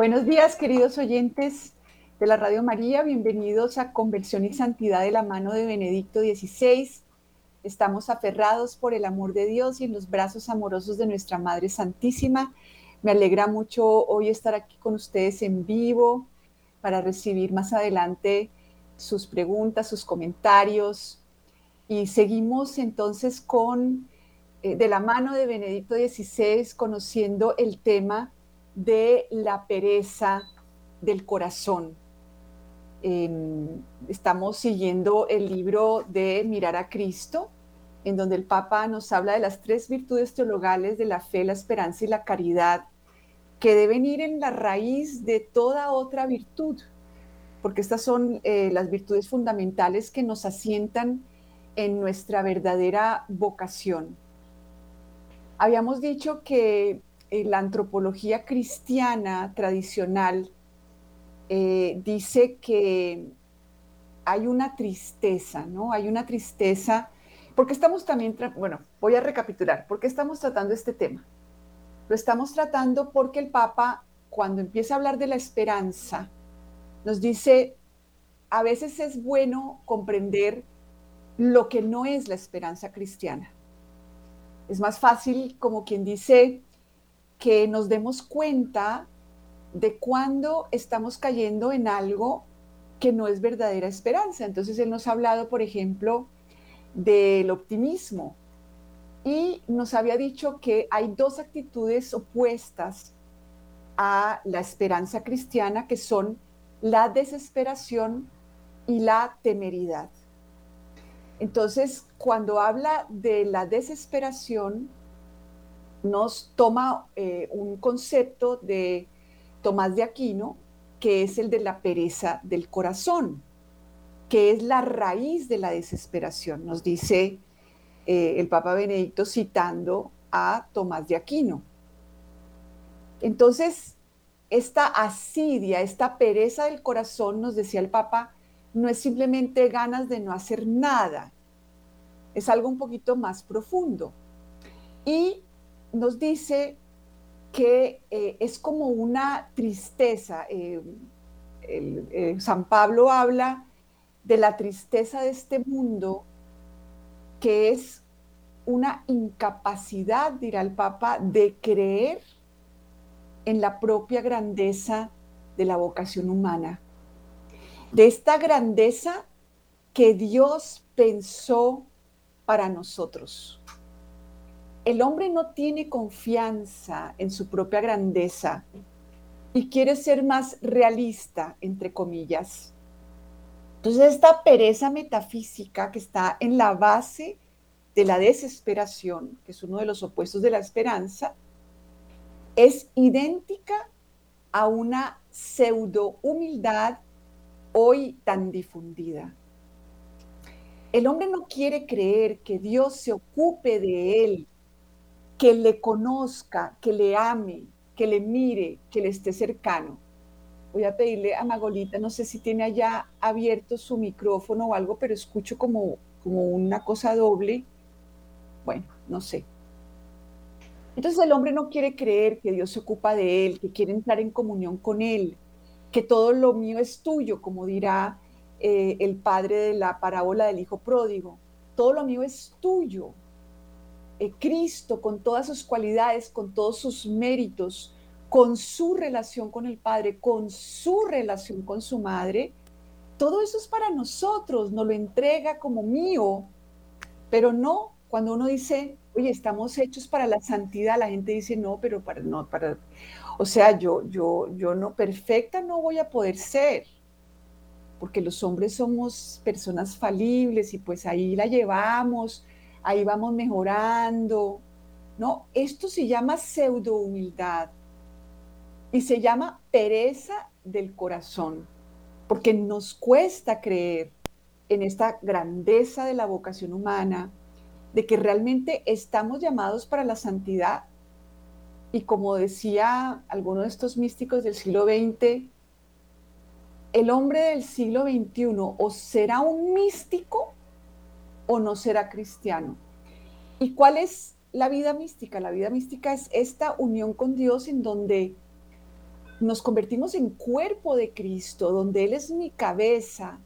Buenos días, queridos oyentes de la Radio María. Bienvenidos a Conversión y Santidad de la mano de Benedicto XVI. Estamos aferrados por el amor de Dios y en los brazos amorosos de nuestra Madre Santísima. Me alegra mucho hoy estar aquí con ustedes en vivo para recibir más adelante sus preguntas, sus comentarios. Y seguimos entonces con, eh, de la mano de Benedicto XVI, conociendo el tema de la pereza del corazón. estamos siguiendo el libro de Mirar a Cristo, en donde el Papa nos habla de las tres virtudes teologales de la fe, la esperanza y la caridad, que deben ir en la raíz de toda otra virtud, porque estas son eh, las virtudes fundamentales que nos asientan en nuestra verdadera vocación. Habíamos dicho que eh, la antropología cristiana tradicional eh, dice que hay una tristeza, ¿no? Hay una tristeza, porque estamos también, bueno, voy a recapitular, ¿por qué estamos tratando este tema? Lo estamos tratando porque el Papa, cuando empieza a hablar de la esperanza, nos dice, a veces es bueno comprender lo que no es la esperanza cristiana. Es más fácil, como quien dice, que nos demos cuenta de cuando estamos cayendo en algo que no es verdadera esperanza. Entonces él nos ha hablado, por ejemplo, del optimismo y nos había dicho que hay dos actitudes opuestas a la esperanza cristiana que son la desesperación y la temeridad. Entonces, cuando habla de la desesperación, nos toma eh, un concepto de Tomás de Aquino, que es el de la pereza del corazón, que es la raíz de la desesperación, nos dice eh, el Papa Benedicto citando a Tomás de Aquino. Entonces, esta asidia, esta pereza del corazón, nos decía el Papa, no es simplemente ganas de no hacer nada, es algo un poquito más profundo. Y nos dice que eh, es como una tristeza. Eh, eh, San Pablo habla de la tristeza de este mundo, que es una incapacidad, dirá el Papa, de creer en la propia grandeza de la vocación humana, de esta grandeza que Dios pensó para nosotros el hombre no tiene confianza en su propia grandeza y quiere ser más realista, entre comillas. Entonces, esta pereza metafísica que está en la base de la desesperación, que es uno de los opuestos de la esperanza, es idéntica a una pseudo humildad hoy tan difundida. El hombre no quiere creer que Dios se ocupe de él que le conozca, que le ame, que le mire, que le esté cercano. Voy a pedirle a Magolita, no sé si tiene allá abierto su micrófono o algo, pero escucho como, como una cosa doble. Bueno, no sé. Entonces el hombre no quiere creer que Dios se ocupa de él, que quiere entrar en comunión con él, que todo lo mío es tuyo, como dirá eh, el padre de la parábola del hijo pródigo. Todo lo mío es tuyo. Eh, Cristo con todas sus cualidades, con todos sus méritos, con su relación con el Padre, con su relación con su Madre, todo eso es para nosotros, nos lo entrega como mío, pero no cuando uno dice, oye, estamos hechos para la santidad, la gente dice, no, pero para, no, para, o sea, yo, yo, yo no, perfecta no voy a poder ser, porque los hombres somos personas falibles y pues ahí la llevamos, ahí vamos mejorando. No, esto se llama pseudo humildad y se llama pereza del corazón, porque nos cuesta creer en esta grandeza de la vocación humana, de que realmente estamos llamados para la santidad. Y como decía alguno de estos místicos del siglo XX, el hombre del siglo XXI o será un místico o no será cristiano. ¿Y cuál es la vida mística? La vida mística es esta unión con Dios en donde nos convertimos en cuerpo de Cristo, donde Él es mi cabeza,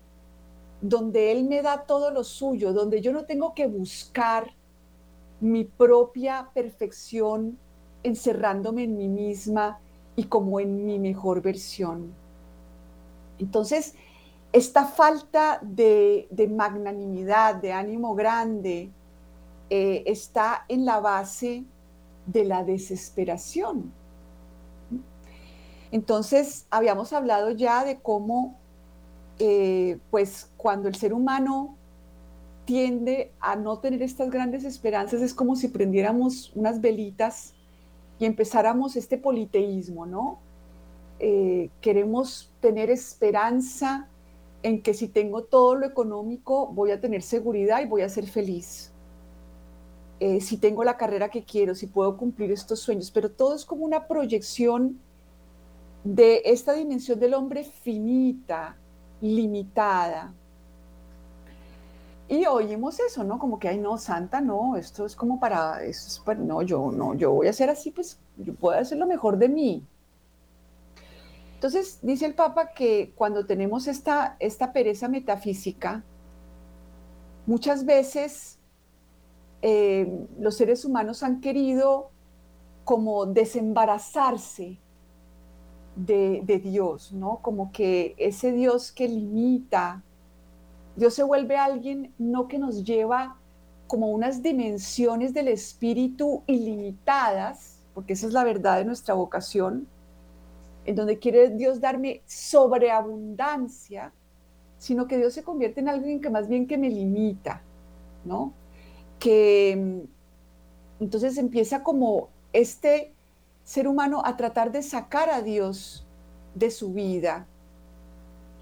donde Él me da todo lo suyo, donde yo no tengo que buscar mi propia perfección encerrándome en mí misma y como en mi mejor versión. Entonces, esta falta de, magnanimidad, de ánimo grande, eh, está en la base de la desesperación. Entonces, habíamos hablado ya de cómo, eh, pues, cuando el ser humano tiende a no tener estas grandes esperanzas, es como si prendiéramos unas velitas y empezáramos este politeísmo, ¿no? Eh, queremos tener esperanza en que si tengo todo lo económico voy a tener seguridad y voy a ser feliz. Eh, si tengo la carrera que quiero, si puedo cumplir estos sueños, pero todo es como una proyección de esta dimensión del hombre finita, limitada. Y oímos eso, ¿no? Como que, ay, no, santa, no, esto es como para, es no, yo no, yo voy a hacer así, pues yo puedo hacer lo mejor de mí. Entonces, dice el Papa que cuando tenemos esta, esta pereza metafísica, muchas veces eh, los seres humanos han querido como desembarazarse de, Dios, ¿no? Como que ese Dios que limita, Dios se vuelve alguien no que nos lleva como unas dimensiones del espíritu ilimitadas, porque esa es la verdad de nuestra vocación, en donde quiere Dios darme sobreabundancia, sino que Dios se convierte en alguien que más bien que me limita, ¿no? Que mm, entonces empieza como este ser humano a tratar de sacar a Dios de su vida.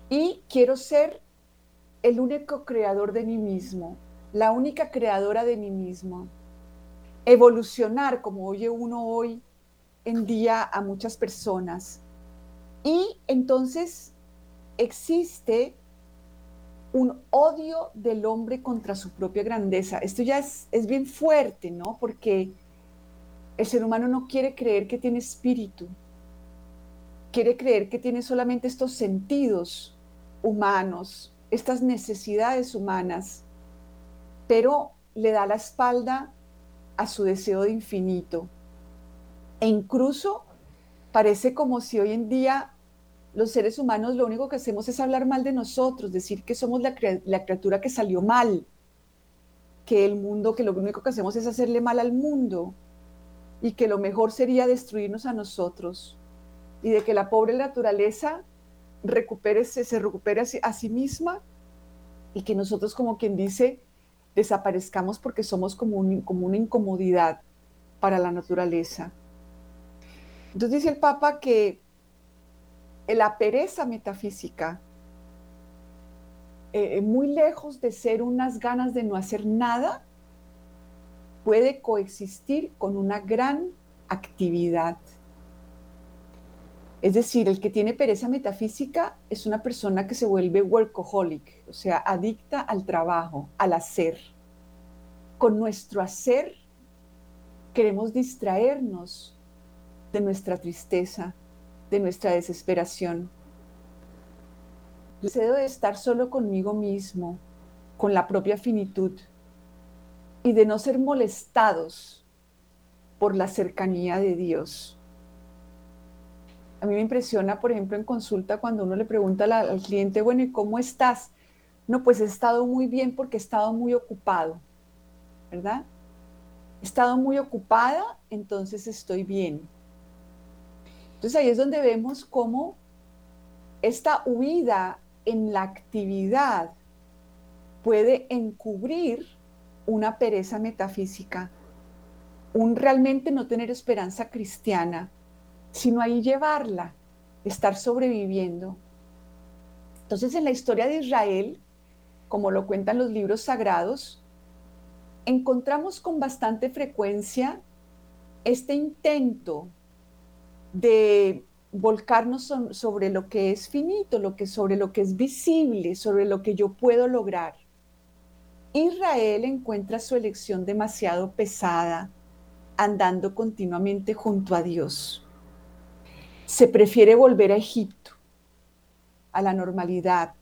Y quiero ser el único creador de mí mismo, la única creadora de mí mismo. Evolucionar, como oye uno hoy en día a muchas personas. Y entonces existe un odio del hombre contra su propia grandeza. Esto ya es, es bien fuerte, ¿no? Porque el ser humano no quiere creer que tiene espíritu, quiere creer que tiene solamente estos sentidos humanos, estas necesidades humanas, pero le da la espalda a su deseo de infinito. E incluso parece como si hoy en día los seres humanos lo único que hacemos es hablar mal de nosotros, decir que somos la, criatura que salió mal, que el mundo, que lo único que hacemos es hacerle mal al mundo y que lo mejor sería destruirnos a nosotros y de que la pobre naturaleza recupere, se recupere a sí, misma y que nosotros como quien dice desaparezcamos porque somos como una incomodidad para la naturaleza. Entonces dice el Papa que la pereza metafísica, eh, muy lejos de ser unas ganas de no hacer nada, puede coexistir con una gran actividad. Es decir, el que tiene pereza metafísica es una persona que se vuelve workaholic, o sea, adicta al trabajo, al hacer. Con nuestro hacer queremos distraernos de nuestra tristeza, de nuestra desesperación. Deseo de estar solo conmigo mismo, con la propia finitud y de no ser molestados por la cercanía de Dios. A mí me impresiona, por ejemplo, en consulta cuando uno le pregunta al, cliente, bueno, ¿y cómo estás? No, pues he estado muy bien porque he estado muy ocupado, ¿verdad? He estado muy ocupada, entonces estoy bien. Entonces ahí es donde vemos cómo esta huida en la actividad puede encubrir una pereza metafísica, un realmente no tener esperanza cristiana, sino ahí llevarla, estar sobreviviendo. Entonces en la historia de Israel, como lo cuentan los libros sagrados, encontramos con bastante frecuencia este intento de volcarnos sobre lo que es finito, lo que, sobre lo que es visible, sobre lo que yo puedo lograr. Israel encuentra su elección demasiado pesada, andando continuamente junto a Dios. se prefiere volver a Egipto, a la normalidad,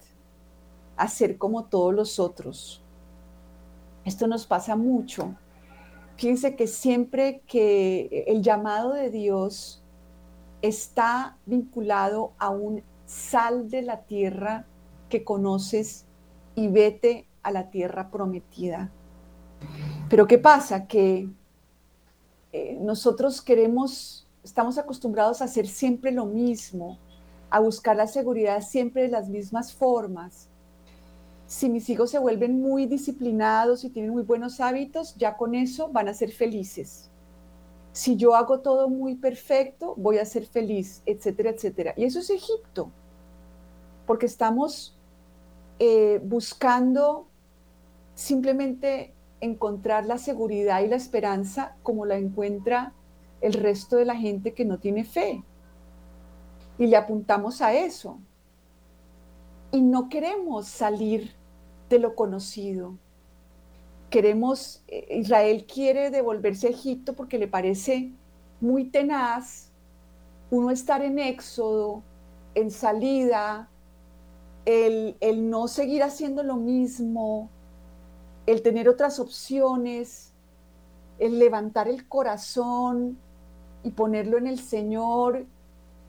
a ser como todos los otros. Esto nos pasa mucho. Fíjense que siempre que el llamado de Dios está vinculado a un sal de la tierra que conoces y vete a la tierra prometida. Pero ¿qué pasa? Que eh, nosotros queremos, estamos acostumbrados a hacer siempre lo mismo, a buscar la seguridad siempre de las mismas formas. Si mis hijos se vuelven muy disciplinados y tienen muy buenos hábitos, ya con eso van a ser felices. Si yo hago todo muy perfecto, voy a ser feliz, etcétera, etcétera. Y eso es Egipto, porque estamos eh, buscando simplemente encontrar la seguridad y la esperanza como la encuentra el resto de la gente que no tiene fe. Y le apuntamos a eso. Y no queremos salir de lo conocido. Queremos, eh, Israel quiere devolverse a Egipto porque le parece muy tenaz uno estar en éxodo, en salida, el, el no seguir haciendo lo mismo, el tener otras opciones, el levantar el corazón y ponerlo en el Señor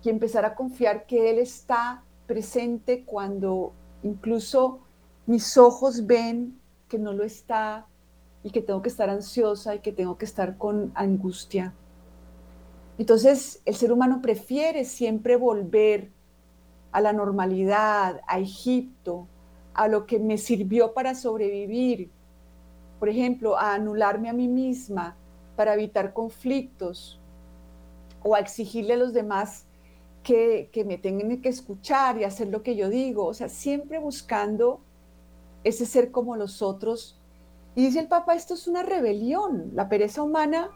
y empezar a confiar que Él está presente cuando incluso mis ojos ven que no lo está y que tengo que estar ansiosa y que tengo que estar con angustia. Entonces el ser humano prefiere siempre volver a la normalidad, a Egipto, a lo que me sirvió para sobrevivir, por ejemplo, a anularme a mí misma para evitar conflictos o a exigirle a los demás que, me tengan que escuchar y hacer lo que yo digo. O sea, siempre buscando ese ser como los otros. Y dice el Papa, esto es una rebelión. La pereza humana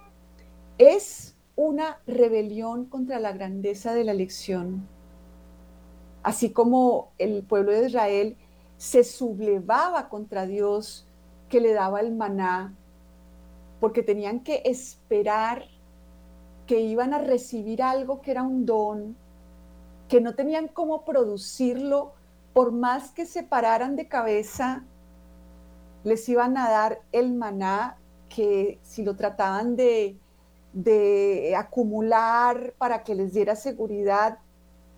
es una rebelión contra la grandeza de la elección. Así como el pueblo de Israel se sublevaba contra Dios que le daba el maná, porque tenían que esperar que iban a recibir algo que era un don, que no tenían cómo producirlo, por más que se pararan de cabeza, les iban a dar el maná que si lo trataban de, de acumular para que les diera seguridad,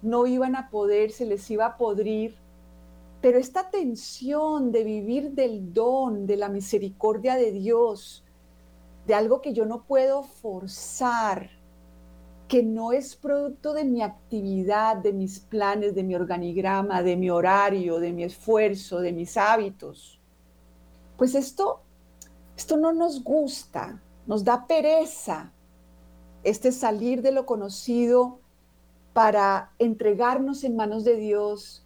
no iban a poder, se les iba a podrir pero esta tensión de vivir del don, de la misericordia de Dios, de algo que yo no puedo forzar, que no es producto de mi actividad, de mis planes, de mi organigrama, de mi horario, de mi esfuerzo, de mis hábitos. Pues esto, esto no nos gusta, nos da pereza este salir de lo conocido para entregarnos en manos de Dios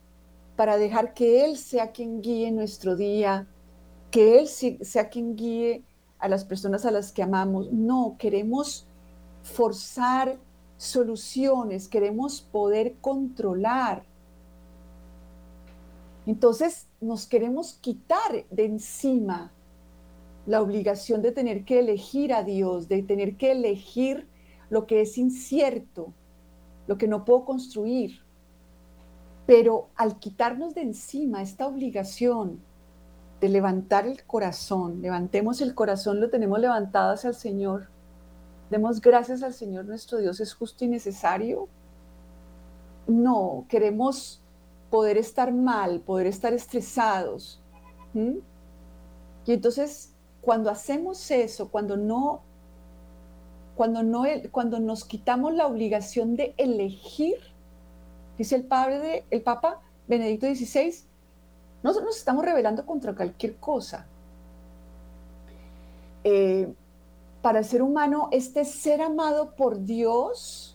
para dejar que Él sea quien guíe nuestro día, que Él sea quien guíe a las personas a las que amamos. No, queremos forzar soluciones, queremos poder controlar. Entonces nos queremos quitar de encima la obligación de tener que elegir a Dios, de tener que elegir lo que es incierto, lo que no puedo construir. Pero al quitarnos de encima esta obligación de levantar el corazón, levantemos el corazón, lo tenemos levantado hacia el Señor, demos gracias al Señor nuestro Dios, es justo y necesario. No, queremos poder estar mal, poder estar estresados. Y entonces, cuando hacemos eso, cuando no, cuando no, cuando nos quitamos la obligación de elegir, dice el, padre el Papa Benedicto XVI, nosotros nos estamos rebelando contra cualquier cosa. Eh, para el ser humano, este ser amado por Dios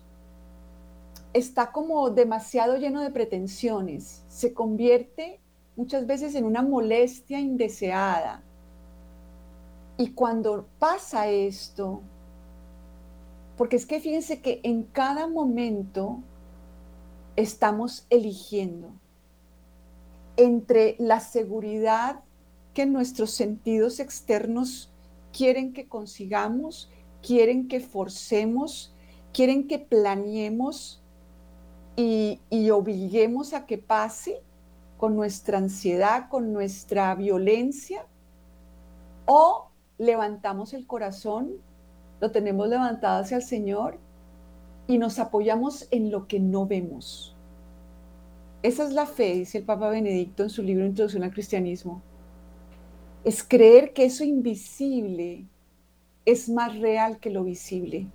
está como demasiado lleno de pretensiones, se convierte muchas veces en una molestia indeseada. Y cuando pasa esto, porque es que fíjense que en cada momento estamos eligiendo entre la seguridad que nuestros sentidos externos quieren que consigamos, quieren que forcemos, quieren que planeemos y, obliguemos a que pase con nuestra ansiedad, con nuestra violencia, o levantamos el corazón, lo tenemos levantado hacia el Señor y nos apoyamos en lo que no vemos. Esa es la fe, dice el Papa Benedicto en su libro Introducción al Cristianismo. Es creer que eso invisible es más real que lo visible.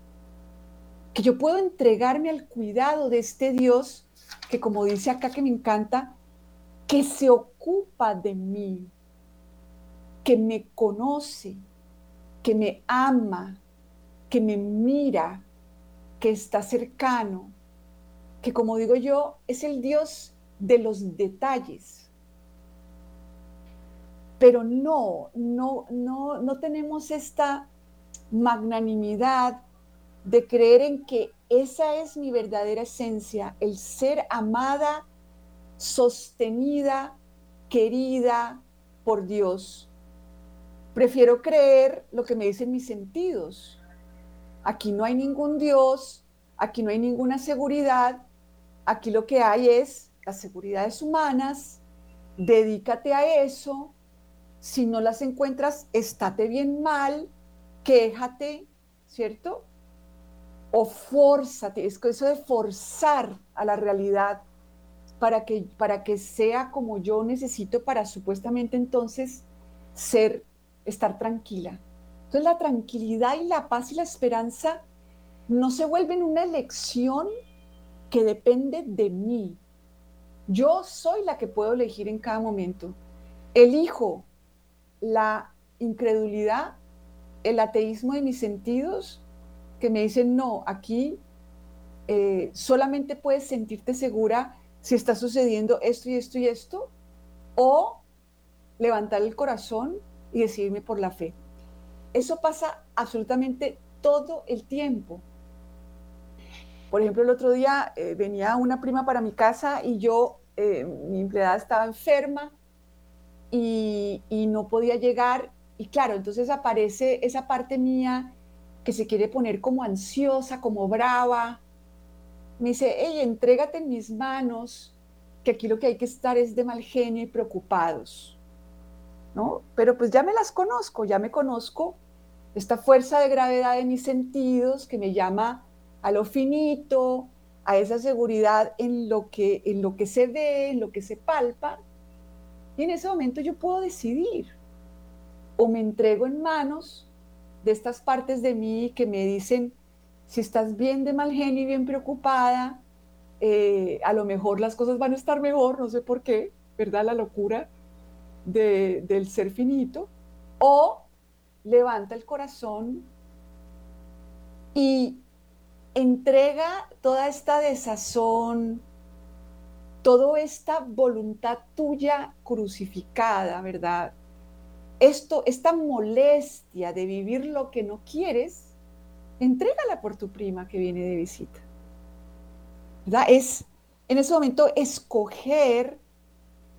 Que yo puedo entregarme al cuidado de este Dios que, como dice acá que me encanta, que se ocupa de mí, que me conoce, que me ama, que me mira, que está cercano, que como digo yo, es el Dios de los detalles. Pero no, no, no, no tenemos esta magnanimidad de creer en que esa es mi verdadera esencia, el ser amada, sostenida, querida por Dios. Prefiero creer lo que me dicen mis sentidos. Aquí no hay ningún Dios, aquí no hay ninguna seguridad, aquí lo que hay es las seguridades humanas, dedícate a eso, si no las encuentras, estate bien mal, quéjate, ¿cierto? O fórzate, es eso de forzar a la realidad para que, para que sea como yo necesito para supuestamente entonces ser, estar tranquila. Entonces la tranquilidad y la paz y la esperanza no se vuelven una elección que depende de mí. Yo soy la que puedo elegir en cada momento. Elijo la incredulidad el ateísmo de mis sentidos que me dicen, no, aquí eh, solamente puedes sentirte segura si está sucediendo esto y esto y esto, o levantar el corazón y decidirme por la fe. Eso pasa absolutamente todo el tiempo. Por ejemplo, el otro día eh, venía una prima para mi casa y yo, eh, mi empleada estaba enferma y, y no podía llegar y claro, entonces aparece esa parte mía que se quiere poner como ansiosa, como brava. Me dice, hey, entrégate en mis manos, que aquí lo que hay que estar es de mal genio y preocupados. ¿No? Pero pues ya me las conozco, ya me conozco esta fuerza de gravedad de mis sentidos que me llama a lo finito, a esa seguridad en lo que, en lo que se ve, en lo que se palpa. Y en ese momento yo puedo decidir o me entrego en manos de estas partes de mí que me dicen, si estás bien de mal genio y bien preocupada, eh, a lo mejor las cosas van a estar mejor, no sé por qué, ¿verdad? La locura del ser finito. O levanta el corazón y entrega toda esta desazón, toda esta voluntad tuya crucificada, ¿verdad? Esto, esta molestia de vivir lo que no quieres, entrégala por tu prima que viene de visita. ¿Verdad? Es en ese momento escoger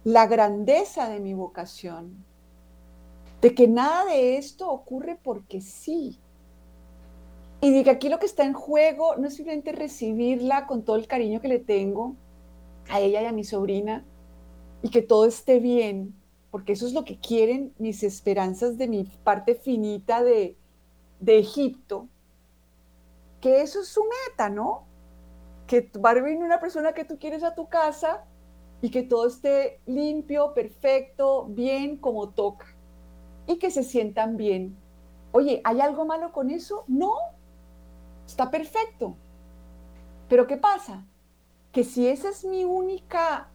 la grandeza de mi vocación, de que nada de esto ocurre porque sí. Y de que aquí lo que está en juego no es simplemente recibirla con todo el cariño que le tengo a ella y a mi sobrina y que todo esté bien, porque eso es lo que quieren mis esperanzas de mi parte finita de, Egipto, que eso es su meta, ¿no? Que va a venir una persona que tú quieres a tu casa y que todo esté limpio, perfecto, bien como toca y que se sientan bien. Oye, ¿hay algo malo con eso? No, está perfecto. Pero ¿qué pasa? Que si esa es mi única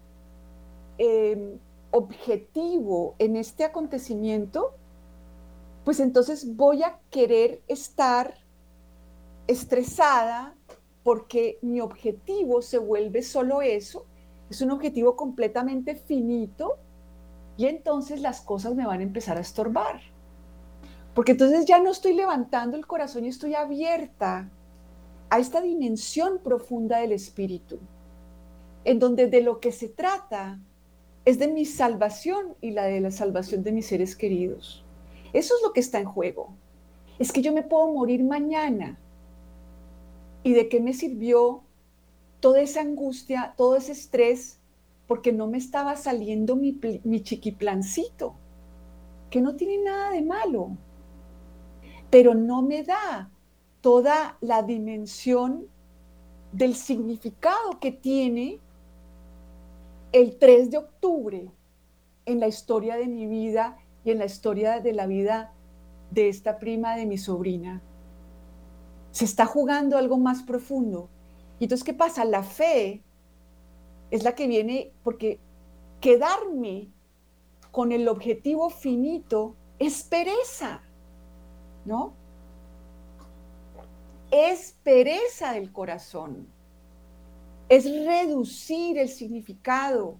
em, objetivo en este acontecimiento, pues entonces voy a querer estar estresada porque mi objetivo se vuelve solo eso, es un objetivo completamente finito y entonces las cosas me van a empezar a estorbar. Porque entonces ya no estoy levantando el corazón y estoy abierta a esta dimensión profunda del espíritu, en donde de lo que se trata es de mi salvación y la de la salvación de mis seres queridos. Eso es lo que está en juego. Es que yo me puedo morir mañana. ¿Y de qué me sirvió toda esa angustia, todo ese estrés, porque no me estaba saliendo mi, mi chiquiplancito, que no tiene nada de malo, pero no me da toda la dimensión del significado que tiene el 3 de octubre en la historia de mi vida y en la historia de la vida de esta prima de mi sobrina. Se está jugando algo más profundo. Y entonces, ¿qué pasa? La fe es la que viene porque quedarme con el objetivo finito es pereza, ¿no? Es pereza del corazón. Es reducir el significado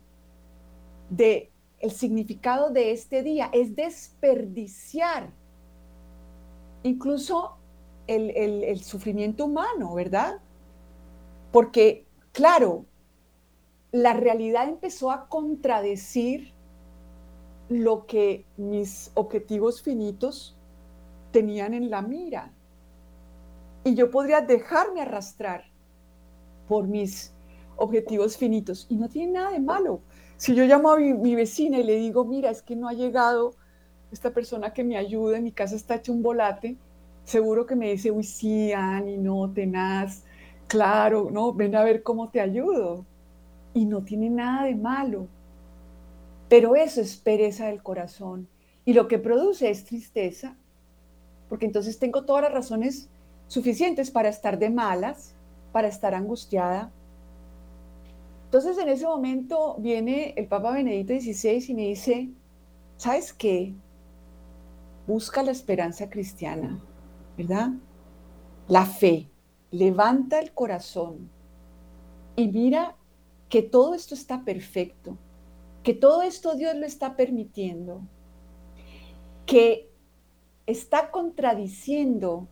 de el significado de este día, es desperdiciar incluso el, el sufrimiento humano, ¿verdad? Porque, claro, la realidad empezó a contradecir lo que mis objetivos finitos tenían en la mira. Y yo podría dejarme arrastrar por mis objetivos finitos. Y no tiene nada de malo. Si yo llamo a mi, vecina y le digo, mira, es que no ha llegado esta persona que me ayuda, en mi casa está hecho un volate, seguro que me dice, uy, sí, Ani, no, tenaz, claro, no, ven a ver cómo te ayudo. Y no tiene nada de malo. Pero eso es pereza del corazón. Y lo que produce es tristeza, porque entonces tengo todas las razones suficientes para estar de malas, para estar angustiada. Entonces en ese momento viene el Papa Benedicto XVI y me dice, ¿sabes qué? Busca la esperanza cristiana, ¿verdad? La fe, levanta el corazón y mira que todo esto está perfecto, que todo esto Dios lo está permitiendo, que está contradiciendo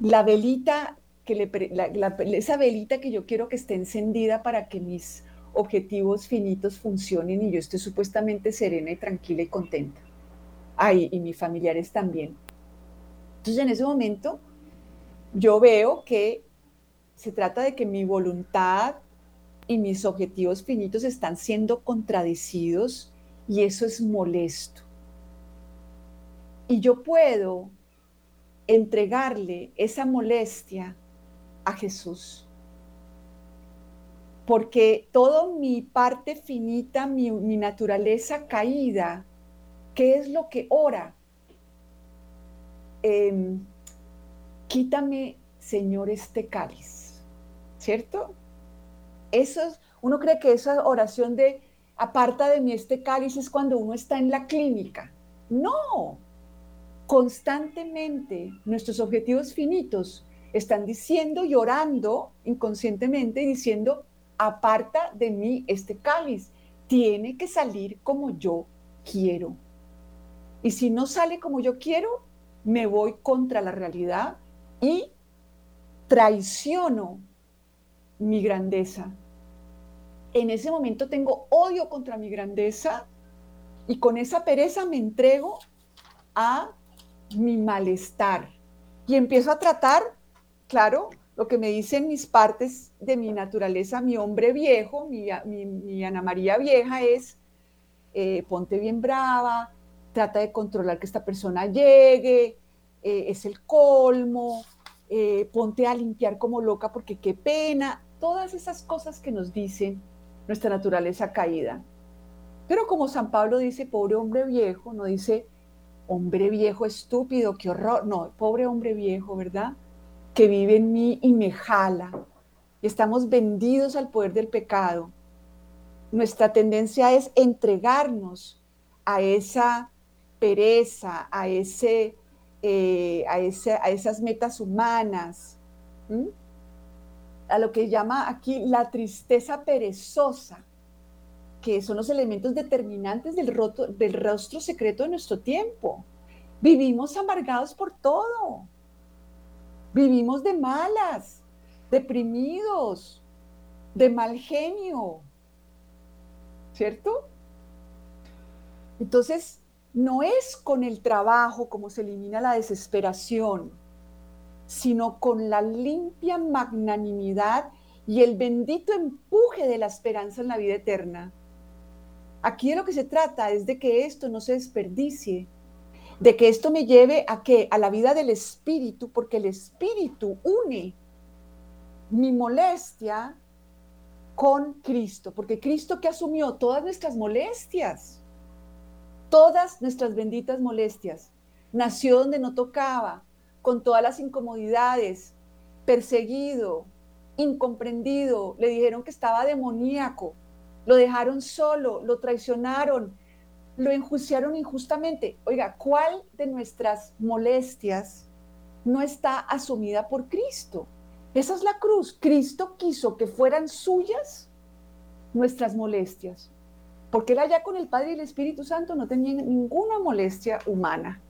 la velita le, esa velita que yo quiero que esté encendida para que mis objetivos finitos funcionen y yo esté supuestamente serena y tranquila y contenta. Ay, y mis familiares también. Entonces en ese momento yo veo que se trata de que mi voluntad y mis objetivos finitos están siendo contradecidos y eso es molesto. Y yo puedo entregarle esa molestia a Jesús. Porque toda mi parte finita, mi, naturaleza caída, ¿qué es lo que ora? Em, quítame, Señor, este cáliz, ¿cierto? Eso es, uno cree que esa oración de aparta de mí este cáliz es cuando uno está en la clínica. No, constantemente nuestros objetivos finitos están diciendo y orando inconscientemente diciendo, aparta de mí este cáliz, tiene que salir como yo quiero. Y si no sale como yo quiero, me voy contra la realidad y traiciono mi grandeza. En ese momento tengo odio contra mi grandeza y con esa pereza me entrego a mi malestar y empiezo a tratar, claro, lo que me dicen mis partes de mi naturaleza, mi hombre viejo, mi, Ana María vieja es, eh, ponte bien brava, trata de controlar que esta persona llegue, eh, es el colmo, eh, ponte a limpiar como loca porque qué pena, todas esas cosas que nos dicen nuestra naturaleza caída. Pero como San Pablo dice, pobre hombre viejo, no dice hombre viejo estúpido, qué horror, no, pobre hombre viejo, ¿verdad? Que vive en mí y me jala. Estamos vendidos al poder del pecado. Nuestra tendencia es entregarnos a esa pereza, a ese eh, a, a, esas metas humanas, a lo que llama aquí la tristeza perezosa, que son los elementos determinantes del, del rostro secreto de nuestro tiempo. Vivimos amargados por todo, vivimos de malas, deprimidos, de mal genio, ¿cierto? Entonces, no es con el trabajo como se elimina la desesperación, sino con la limpia magnanimidad y el bendito empuje de la esperanza en la vida eterna. Aquí de lo que se trata es de que esto no se desperdicie, de que esto me lleve a que a la vida del espíritu, porque el espíritu une mi molestia con Cristo, porque Cristo que asumió todas nuestras molestias, todas nuestras benditas molestias, nació donde no tocaba, con todas las incomodidades, perseguido, incomprendido, le dijeron que estaba demoníaco, lo dejaron solo, lo traicionaron, lo enjuiciaron injustamente. Oiga, ¿cuál de nuestras molestias no está asumida por Cristo? Esa es la cruz. Cristo quiso que fueran suyas nuestras molestias, porque él allá con el Padre y el Espíritu Santo no tenía ninguna molestia humana,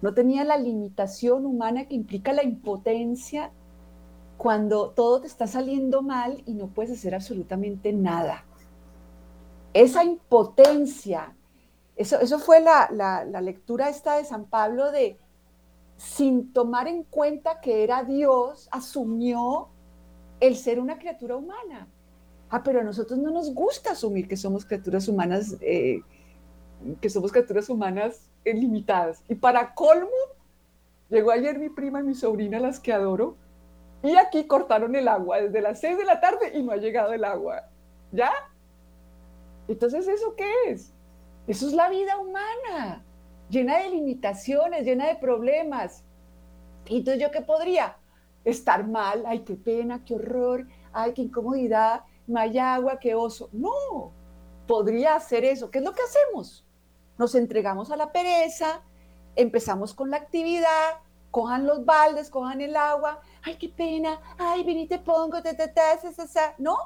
no tenía la limitación humana que implica la impotencia cuando todo te está saliendo mal y no puedes hacer absolutamente nada. Esa impotencia, eso, eso fue la, la lectura esta de San Pablo de, sin tomar en cuenta que era Dios, asumió el ser una criatura humana. Ah, pero a nosotros no nos gusta asumir que somos criaturas humanas, eh, que somos criaturas humanas limitadas. Y para colmo, llegó ayer mi prima y mi sobrina, las que adoro, y aquí cortaron el agua desde las 6 de la tarde y no ha llegado el agua. ¿Ya? Entonces, ¿eso qué es? Eso es la vida humana, llena de limitaciones, llena de problemas. Y entonces, ¿yo qué podría? Estar mal, ay, qué pena, qué horror, ay, qué incomodidad, no hay agua, qué oso. No, podría hacer eso. ¿Qué es lo que hacemos? Nos entregamos a la pereza, empezamos con la actividad, cojan los baldes, cojan el agua, ay, qué pena, ay, ven te pongo, ta, ta, ta, ¿no?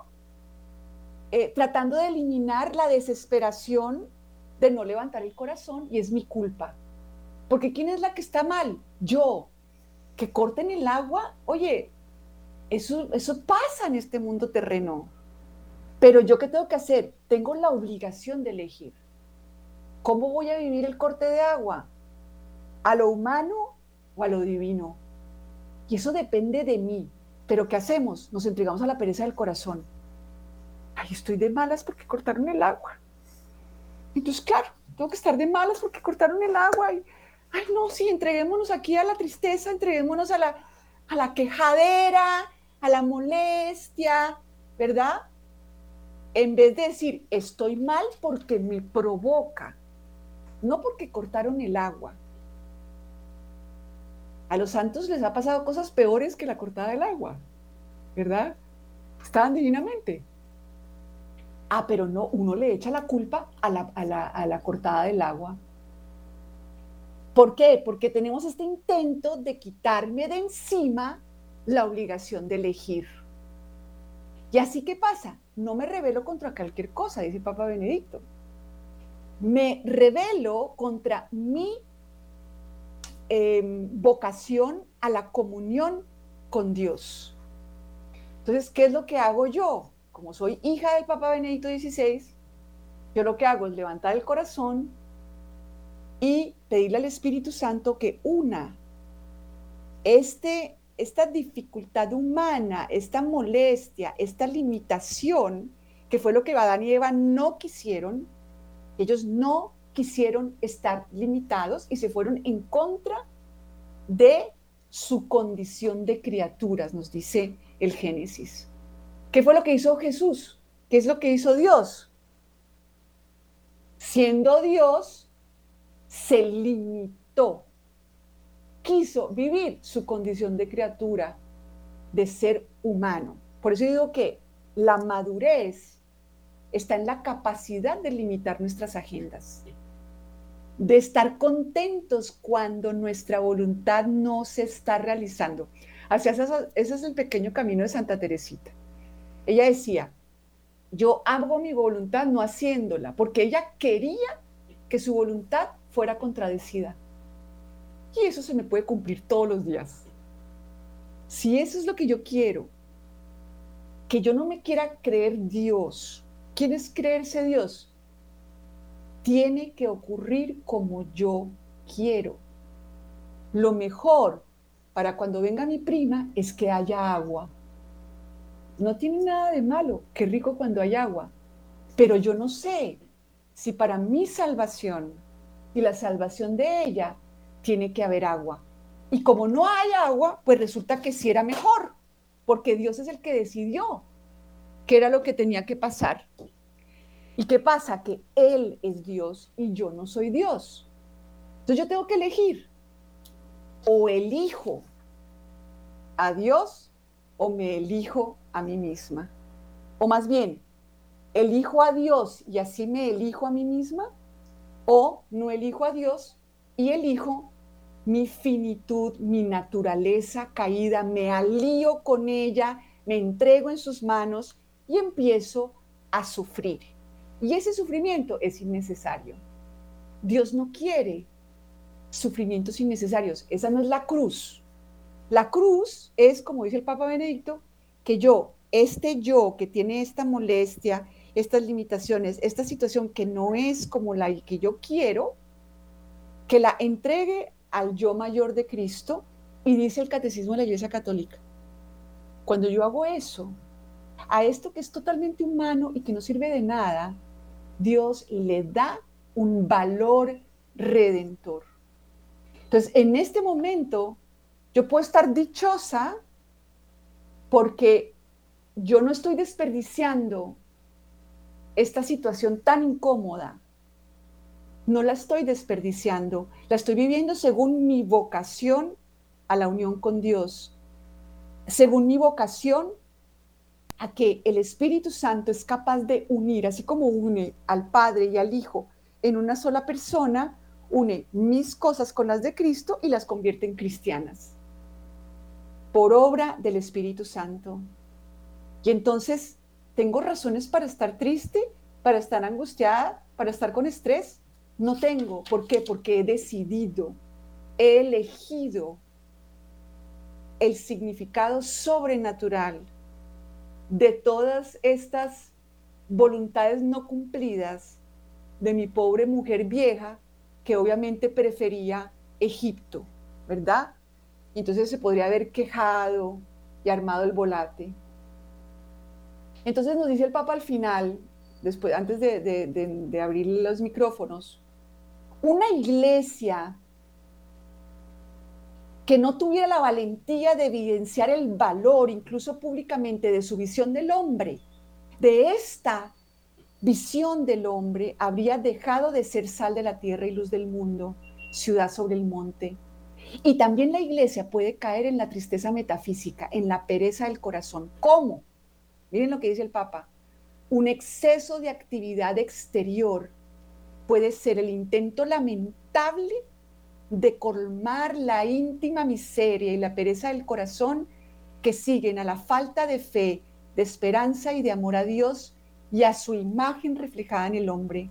Eh, tratando de eliminar la desesperación de no levantar el corazón y es mi culpa. Porque ¿quién es la que está mal? Yo. Que corten el agua, oye, eso, eso pasa en este mundo terreno. Pero yo qué tengo que hacer? Tengo la obligación de elegir. ¿Cómo voy a vivir el corte de agua? ¿A lo humano o a lo divino. Y eso depende de mí. Pero ¿qué hacemos? Nos entregamos a la pereza del corazón. Ay, estoy de malas porque cortaron el agua. Entonces, claro, tengo que estar de malas porque cortaron el agua. Y, ay, no, sí, entreguémonos aquí a la tristeza, entreguémonos a la, a la quejadera, a la molestia, ¿verdad? En vez de decir, estoy mal porque me provoca, no porque cortaron el agua. A los santos les ha pasado cosas peores que la cortada del agua, ¿verdad? Estaban divinamente. Ah, pero no, uno le echa la culpa a la, cortada del agua. ¿Por qué? Porque tenemos este intento de quitarme de encima la obligación de elegir. Y así que pasa, no me rebelo contra cualquier cosa, dice Papa Benedicto. Me rebelo contra mi Em, vocación a la comunión con Dios. Entonces, ¿qué es lo que hago yo? Como soy hija del Papa Benedicto XVI, yo lo que hago es levantar el corazón y pedirle al Espíritu Santo que una este, esta dificultad humana, esta molestia, esta limitación, que fue lo que Adán y Eva no quisieron, ellos no quisieron estar limitados y se fueron en contra de su condición de criaturas, nos dice el Génesis. ¿Qué fue lo que hizo Jesús? ¿Qué es lo que hizo Dios? Siendo Dios, se limitó. Quiso vivir su condición de criatura, de ser humano. Por eso digo que la madurez está en la capacidad de limitar nuestras agendas de estar contentos cuando nuestra voluntad no se está realizando. Ese es el pequeño camino de Santa Teresita. Ella decía, yo hago mi voluntad no haciéndola, porque ella quería que su voluntad fuera contradecida. Y eso se me puede cumplir todos los días. Si eso es lo que yo quiero, que yo no me quiera creer Dios. ¿Quién es creerse Dios? tiene que ocurrir como yo quiero. Lo mejor para cuando venga mi prima es que haya agua. No tiene nada de malo, qué rico cuando hay agua, pero yo no sé si para mi salvación y la salvación de ella tiene que haber agua. Y como no hay agua, pues resulta que sí era mejor, porque Dios es el que decidió qué era lo que tenía que pasar. ¿Y qué pasa? Que Él es Dios y yo no soy Dios. Entonces yo tengo que elegir. O elijo a Dios o me elijo a mí misma. O más bien, elijo a Dios y así me elijo a mí misma. O no elijo a Dios y elijo mi finitud, mi naturaleza caída, me alío con ella, me entrego en sus manos y empiezo a sufrir. Y ese sufrimiento es innecesario. Dios no quiere sufrimientos innecesarios. Esa no es la cruz. La cruz es, como dice el Papa Benedicto, que yo, este yo que tiene esta molestia, estas limitaciones, esta situación que no es como la que yo quiero, que la entregue al yo mayor de Cristo y dice el catecismo de la Iglesia Católica. Cuando yo hago eso, a esto que es totalmente humano y que no sirve de nada, Dios le da un valor redentor. Entonces, en este momento, yo puedo estar dichosa porque yo no estoy desperdiciando esta situación tan incómoda. No la estoy desperdiciando, la estoy viviendo según mi vocación a la unión con Dios, según mi vocación a que el Espíritu Santo es capaz de unir, así como une al Padre y al Hijo en una sola persona, une mis cosas con las de Cristo y las convierte en cristianas, por obra del Espíritu Santo. Y entonces, ¿tengo razones para estar triste, para estar angustiada, para estar con estrés? No tengo. ¿Por qué? Porque he decidido, he elegido el significado sobrenatural de todas estas voluntades no cumplidas de mi pobre mujer vieja que obviamente prefería Egipto, ¿verdad? Entonces se podría haber quejado y armado el volate. Entonces nos dice el Papa al final, después, antes de, de abrir los micrófonos, una iglesia que no tuviera la valentía de evidenciar el valor, incluso públicamente, de su visión del hombre, de esta visión del hombre, habría dejado de ser sal de la tierra y luz del mundo, ciudad sobre el monte. Y también la iglesia puede caer en la tristeza metafísica, en la pereza del corazón. ¿Cómo? Miren lo que dice el Papa. Un exceso de actividad exterior puede ser el intento lamentable de colmar la íntima miseria y la pereza del corazón que siguen a la falta de fe, de esperanza y de amor a Dios y a su imagen reflejada en el hombre.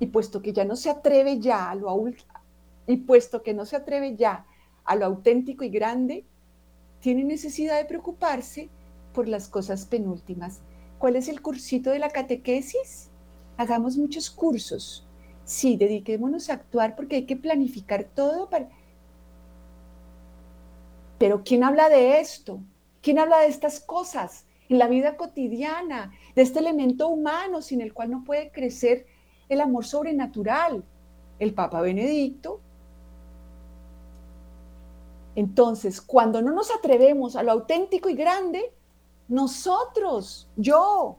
Y puesto que ya no se atreve ya a lo y puesto que no se atreve ya a lo auténtico y grande, tiene necesidad de preocuparse por las cosas penúltimas. ¿Cuál es el cursito de la catequesis? hagamos muchos cursos. Sí, dediquémonos a actuar porque hay que planificar todo para... Pero ¿quién habla de esto? ¿Quién habla de estas cosas en la vida cotidiana, de este elemento humano sin el cual no puede crecer el amor sobrenatural? El Papa Benedicto. Entonces, cuando no nos atrevemos a lo auténtico y grande, nosotros, yo,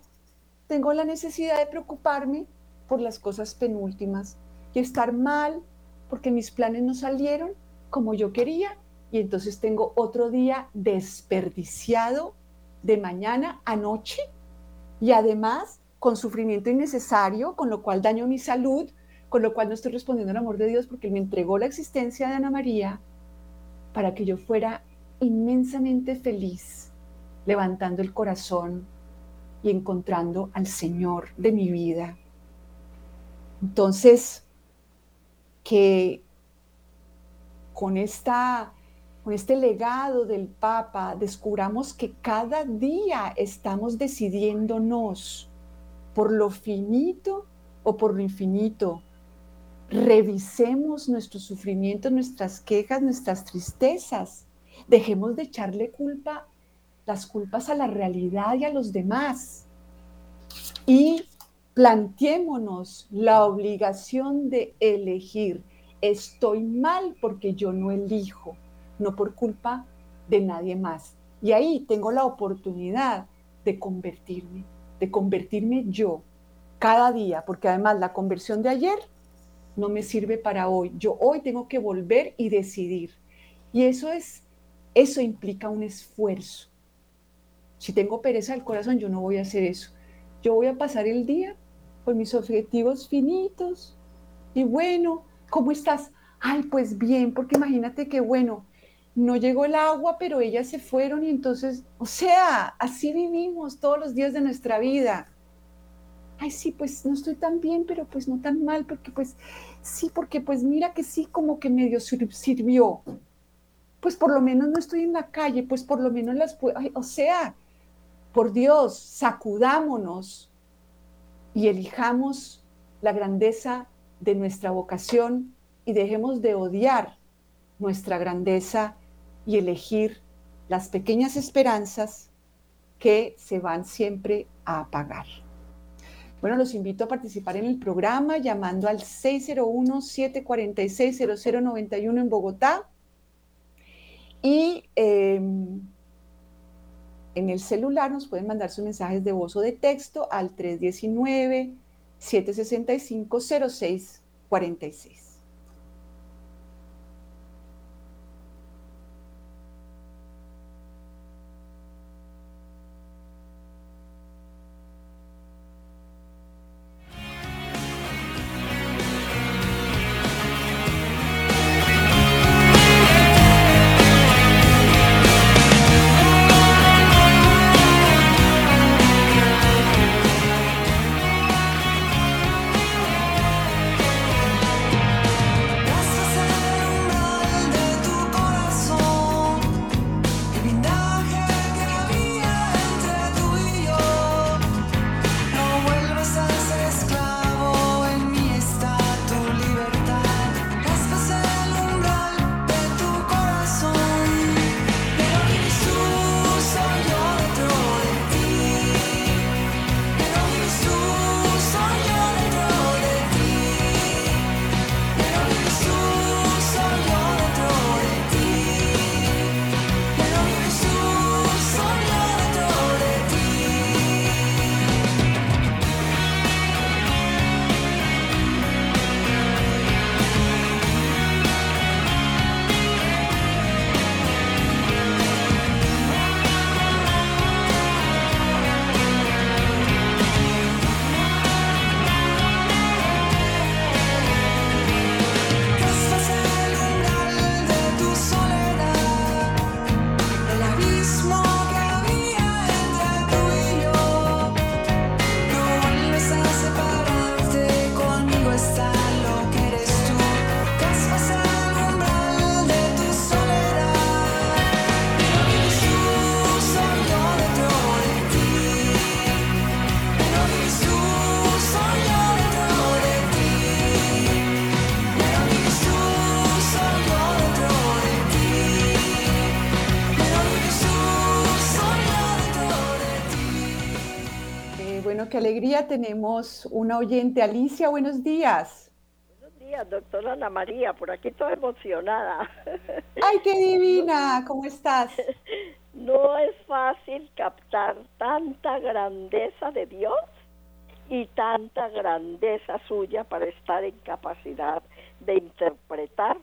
tengo la necesidad de preocuparme por las cosas penúltimas y estar mal porque mis planes no salieron como yo quería. Y entonces tengo otro día desperdiciado de mañana a noche y además con sufrimiento innecesario, con lo cual daño mi salud, con lo cual no estoy respondiendo al amor de Dios porque me entregó la existencia de Ana María para que yo fuera inmensamente feliz, levantando el corazón y encontrando al Señor de mi vida. Entonces, que con, esta, con este legado del Papa descubramos que cada día estamos decidiéndonos por lo finito o por lo infinito. Revisemos nuestros sufrimientos, nuestras quejas, nuestras tristezas. Dejemos de echarle culpa las culpas a la realidad y a los demás. Y planteémonos la obligación de elegir. Estoy mal porque yo no elijo, no por culpa de nadie más. Y ahí tengo la oportunidad de convertirme, de convertirme yo cada día, porque además la conversión de ayer no me sirve para hoy. Yo hoy tengo que volver y decidir. Y eso es eso implica un esfuerzo. Si tengo pereza del corazón, yo no voy a hacer eso. Yo voy a pasar el día con mis objetivos finitos. Y bueno, ¿cómo estás? Ay, pues bien, porque imagínate que bueno, no llegó el agua, pero ellas se fueron y entonces, o sea, así vivimos todos los días de nuestra vida. Ay, sí, pues no estoy tan bien, pero pues no tan mal, porque pues sí, porque pues mira que sí, como que medio sirvió pues por lo menos no estoy en la calle, pues por lo menos las puedo, o sea, por Dios, sacudámonos y elijamos la grandeza de nuestra vocación y dejemos de odiar nuestra grandeza y elegir las pequeñas esperanzas que se van siempre a apagar. Bueno, los invito a participar en el programa llamando al 601-746-0091 en Bogotá y em, en el celular nos pueden mandar sus mensajes de voz o de texto al 319-765-0646. Tenemos una oyente. Alicia, buenos días. Buenos días, doctora Ana María, por aquí toda emocionada. Ay, qué divina, ¿cómo estás? No es fácil captar tanta grandeza de Dios y tanta grandeza suya para estar en capacidad de interpretar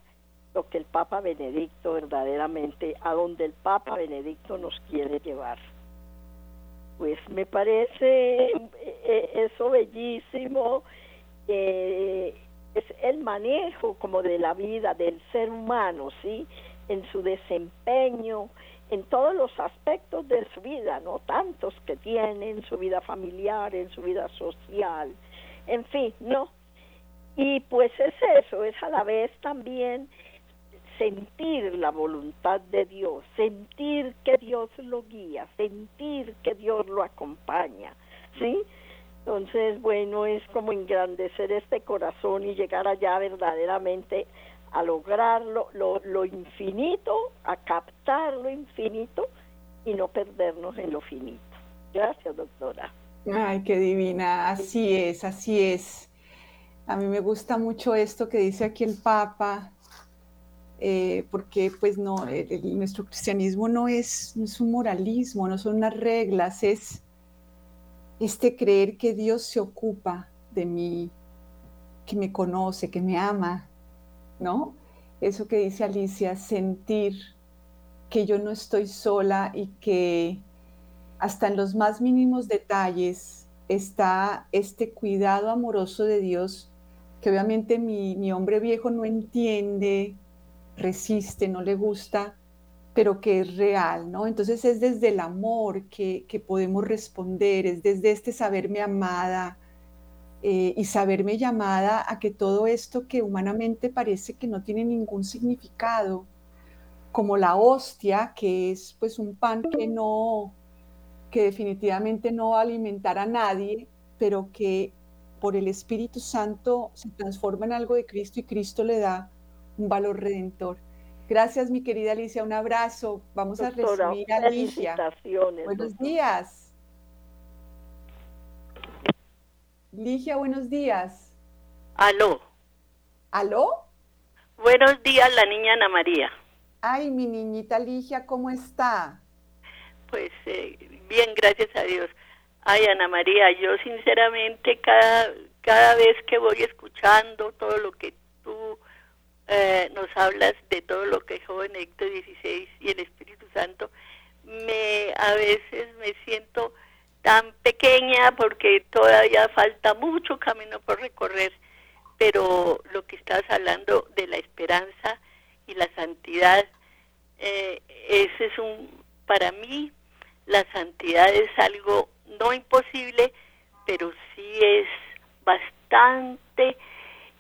lo que el Papa Benedicto verdaderamente, a donde el Papa Benedicto nos quiere llevar. Pues me parece eh, eso bellísimo, eh, es el manejo como de la vida del ser humano, ¿sí? En su desempeño, en todos los aspectos de su vida, ¿no? Tantos que tiene en su vida familiar, en su vida social, en fin, ¿no? Y pues es eso, es a la vez también sentir la voluntad de Dios, sentir que Dios lo guía, sentir que Dios lo acompaña, ¿sí? Entonces, bueno, es como engrandecer este corazón y llegar allá verdaderamente a lograr lo, lo, infinito, a captar lo infinito y no perdernos en lo finito. Gracias, doctora. Ay, qué divina, así es, así es. A mí me gusta mucho esto que dice aquí el Papa, eh, porque pues no, nuestro cristianismo no es, no es un moralismo, no son unas reglas, es este creer que Dios se ocupa de mí, que me conoce, que me ama, ¿no? Eso que dice Alicia, sentir que yo no estoy sola y que hasta en los más mínimos detalles está este cuidado amoroso de Dios que obviamente mi, hombre viejo no entiende, resiste, no le gusta, pero que es real, ¿no? Entonces es desde el amor que, podemos responder, es desde este saberme amada eh, y saberme llamada a que todo esto que humanamente parece que no tiene ningún significado, como la hostia, que es pues un pan que no, que definitivamente no va a alimentar a nadie, pero que por el Espíritu Santo se transforma en algo de Cristo y Cristo le da un valor redentor. Gracias, mi querida Alicia. Un abrazo. Vamos a recibir a Alicia. Buenos días. Ligia, buenos días. Aló. ¿Aló? Buenos días, la niña Ana María. Ay, mi niñita Ligia, ¿cómo está? Pues eh, bien, gracias a Dios. Ay, Ana María, yo sinceramente cada, cada vez que voy escuchando todo lo que eh, nos hablas de todo lo que es Héctor 16 y el Espíritu Santo, me a veces me siento tan pequeña porque todavía falta mucho camino por recorrer, pero lo que estás hablando de la esperanza y la santidad, eh, ese es un, para mí, la santidad es algo no imposible, pero sí es bastante,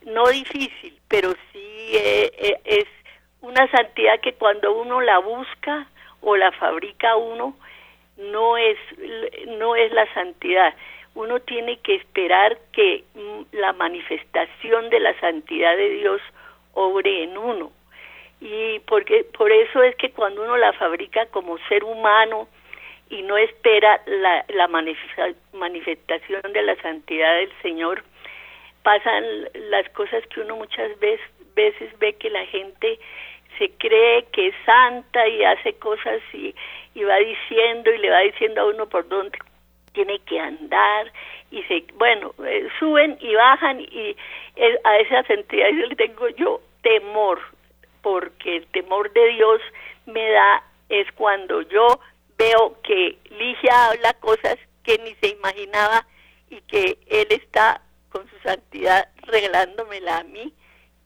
no difícil, pero sí eh, eh, es una santidad que cuando uno la busca o la fabrica uno, no es, no es la santidad. Uno tiene que esperar que mm, la manifestación de la santidad de Dios obre en uno. Y porque, por eso es que cuando uno la fabrica como ser humano, y no espera la, la manifestación de la santidad del Señor, pasan las cosas que uno muchas veces, veces ve que la gente se cree que es santa y hace cosas y, y va diciendo y le va diciendo a uno por dónde tiene que andar y se bueno eh, suben y bajan y eh, a esa santidad yo le tengo yo temor porque el temor de Dios me da es cuando yo veo que Ligia habla cosas que ni se imaginaba y que él está con su santidad regalándomela a mí,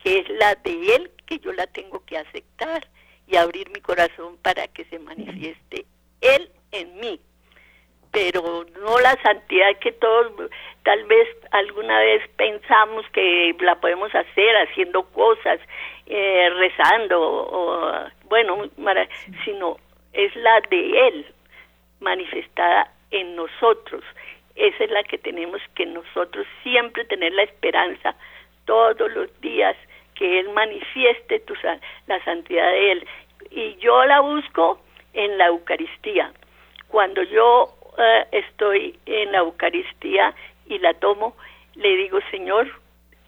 que es la de él, que yo la tengo que aceptar y abrir mi corazón para que se manifieste él en mí. Pero no la santidad que todos tal vez alguna vez pensamos que la podemos hacer haciendo cosas, eh, rezando, o, bueno, sino es la de Él manifestada en nosotros. Esa es la que tenemos que nosotros siempre tener la esperanza todos los días que Él manifieste tu, la santidad de Él. Y yo la busco en la Eucaristía. Cuando yo eh, estoy en la Eucaristía y la tomo, le digo, Señor,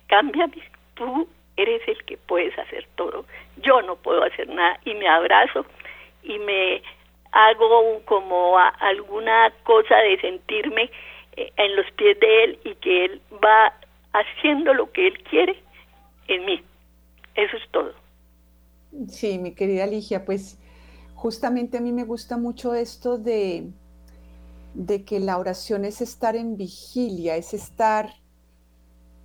cámbiame, tú eres el que puedes hacer todo. Yo no puedo hacer nada y me abrazo y me hago como alguna cosa de sentirme en los pies de él y que él va haciendo lo que él quiere en mí. Eso es todo. Sí, mi querida Ligia, pues justamente a mí me gusta mucho esto de, de que la oración es estar en vigilia, es estar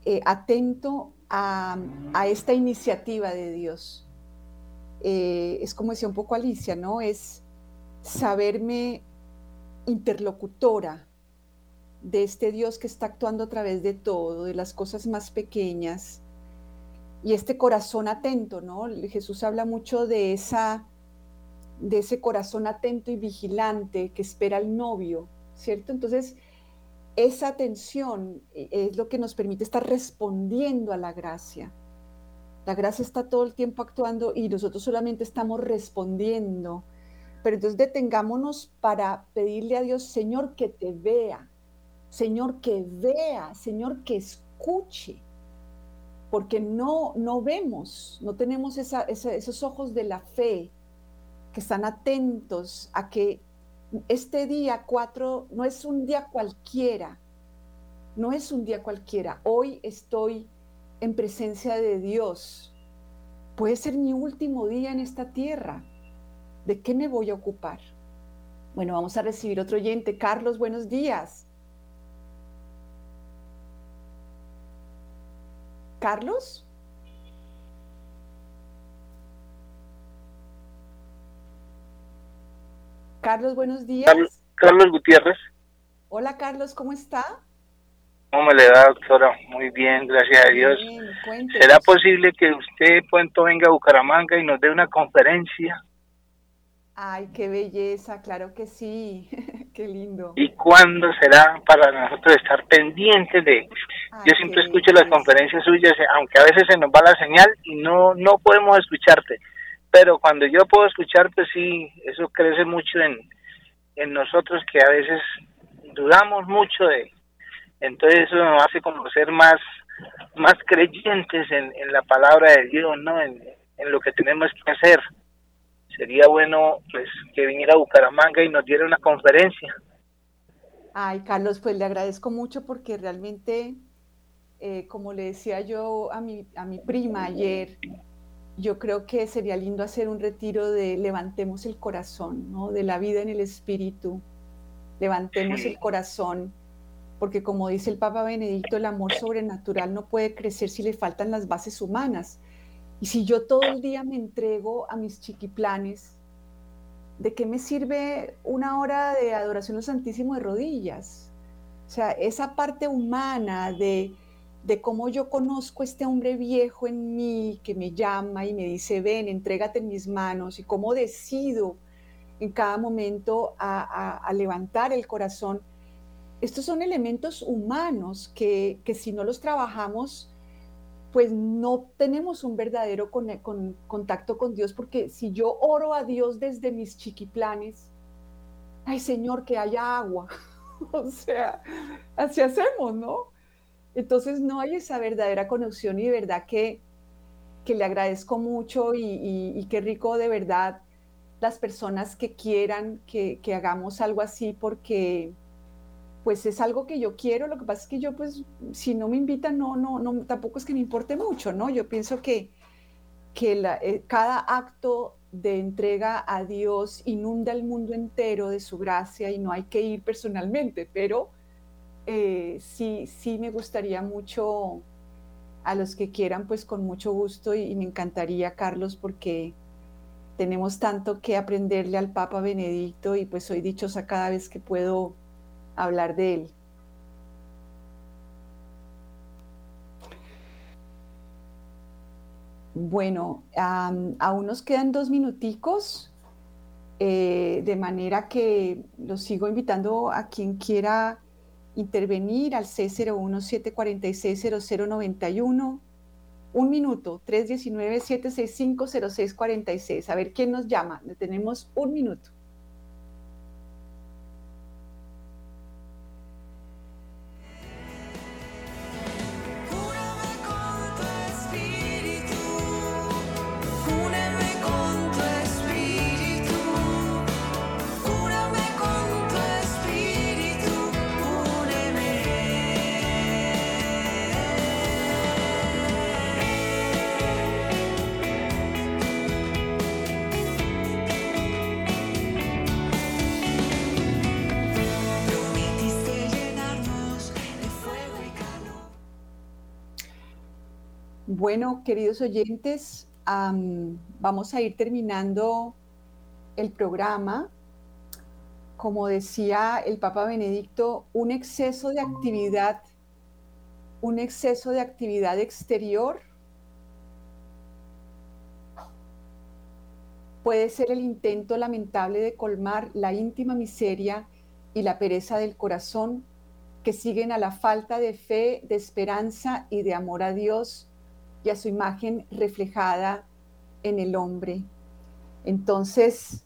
eh, atento a, a, esta iniciativa de Dios. Eh, es como decía un poco Alicia, ¿no? Es saberme interlocutora de este Dios que está actuando a través de todo, de las cosas más pequeñas, y este corazón atento, ¿no? Jesús habla mucho de esa de ese corazón atento y vigilante que espera al novio, ¿cierto? Entonces, esa atención es lo que nos permite estar respondiendo a la gracia. La gracia está todo el tiempo actuando y nosotros solamente estamos respondiendo Pero entonces detengámonos para pedirle a Dios, Señor, que te vea, Señor, que vea, Señor, que escuche, porque no, no vemos, no tenemos esos ojos de la fe que están atentos a que este día cuatro no es un día cualquiera, no es un día cualquiera. Hoy estoy en presencia de Dios. Puede ser mi último día en esta tierra. ¿De qué me voy a ocupar? Bueno, vamos a recibir otro oyente. Carlos, buenos días. Carlos. Carlos, buenos días. Carlos, Gutiérrez. Hola Carlos, ¿cómo está? ¿Cómo me le da, doctora? Muy bien, gracias a Dios. ¿Será posible que usted pronto venga a Bucaramanga y nos dé una conferencia? Ay, qué belleza, claro que sí, qué lindo. ¿Y cuándo será para nosotros estar pendientes de... Yo siempre escucho las conferencias suyas, aunque a veces se nos va la señal y no, no podemos escucharte pero cuando yo puedo escuchar, pues sí, eso crece mucho en, en nosotros que a veces dudamos mucho de, entonces eso nos hace como ser más, más creyentes en, en la palabra de Dios, ¿no? En, en lo que tenemos que hacer. Sería bueno pues que viniera a Bucaramanga y nos diera una conferencia. Ay, Carlos, pues le agradezco mucho porque realmente, eh, como le decía yo a mi, a mi prima ayer, yo creo que sería lindo hacer un retiro de levantemos el corazón, ¿no? De la vida en el espíritu. Levantemos el corazón, porque como dice el Papa Benedicto, el amor sobrenatural no puede crecer si le faltan las bases humanas. Y si yo todo el día me entrego a mis chiquiplanes, ¿de qué me sirve una hora de adoración al Santísimo de rodillas? O sea, esa parte humana de de cómo yo conozco a este hombre viejo en mí que me llama y me dice, ven, entrégate en mis manos, y cómo decido en cada momento a, levantar el corazón. Estos son elementos humanos que, si no los trabajamos, pues no tenemos un verdadero contacto con Dios, porque si yo oro a Dios desde mis chiquiplanes, ay Señor, que haya agua. o sea, así hacemos, ¿no? Entonces no hay esa verdadera conexión y de verdad que, le agradezco mucho y, qué rico de verdad las personas que quieran que, hagamos algo así porque pues es algo que yo quiero, lo que pasa es que yo pues si no me invitan no, no, no tampoco es que me importe mucho, ¿no? Yo pienso que, que eh, cada acto de entrega a Dios inunda el mundo entero de su gracia y no hay que ir personalmente, pero eh, sí, sí me gustaría mucho a los que quieran, pues con mucho gusto y, me encantaría, Carlos, porque tenemos tanto que aprenderle al Papa Benedicto y pues soy dichosa cada vez que puedo hablar de él. Bueno, aún nos quedan dos minuticos, eh, de manera que los sigo invitando a quien quiera intervenir al C01-746-0091. Un minuto, 319-765-0646. A ver quién nos llama. Tenemos un minuto. Bueno, queridos oyentes, vamos a ir terminando el programa. Como decía el Papa Benedicto, un exceso de actividad, un exceso de actividad exterior puede ser el intento lamentable de colmar la íntima miseria y la pereza del corazón que siguen a la falta de fe, de esperanza y de amor a Dios y a su imagen reflejada en el hombre. Entonces,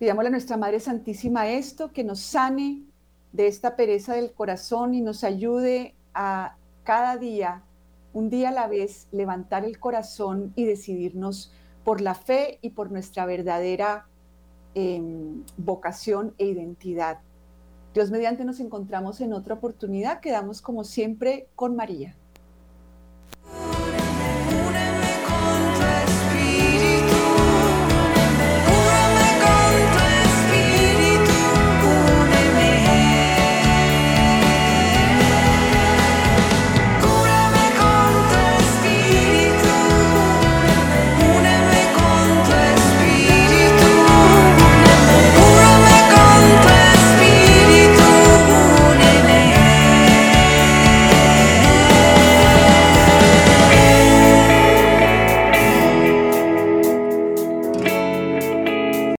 Pidámosle a nuestra Madre Santísima esto, que nos sane de esta pereza del corazón y nos ayude a cada día, un día a la vez, levantar el corazón y decidirnos por la fe y por nuestra verdadera em, vocación e identidad. Dios mediante nos encontramos en otra oportunidad. Quedamos como siempre con María.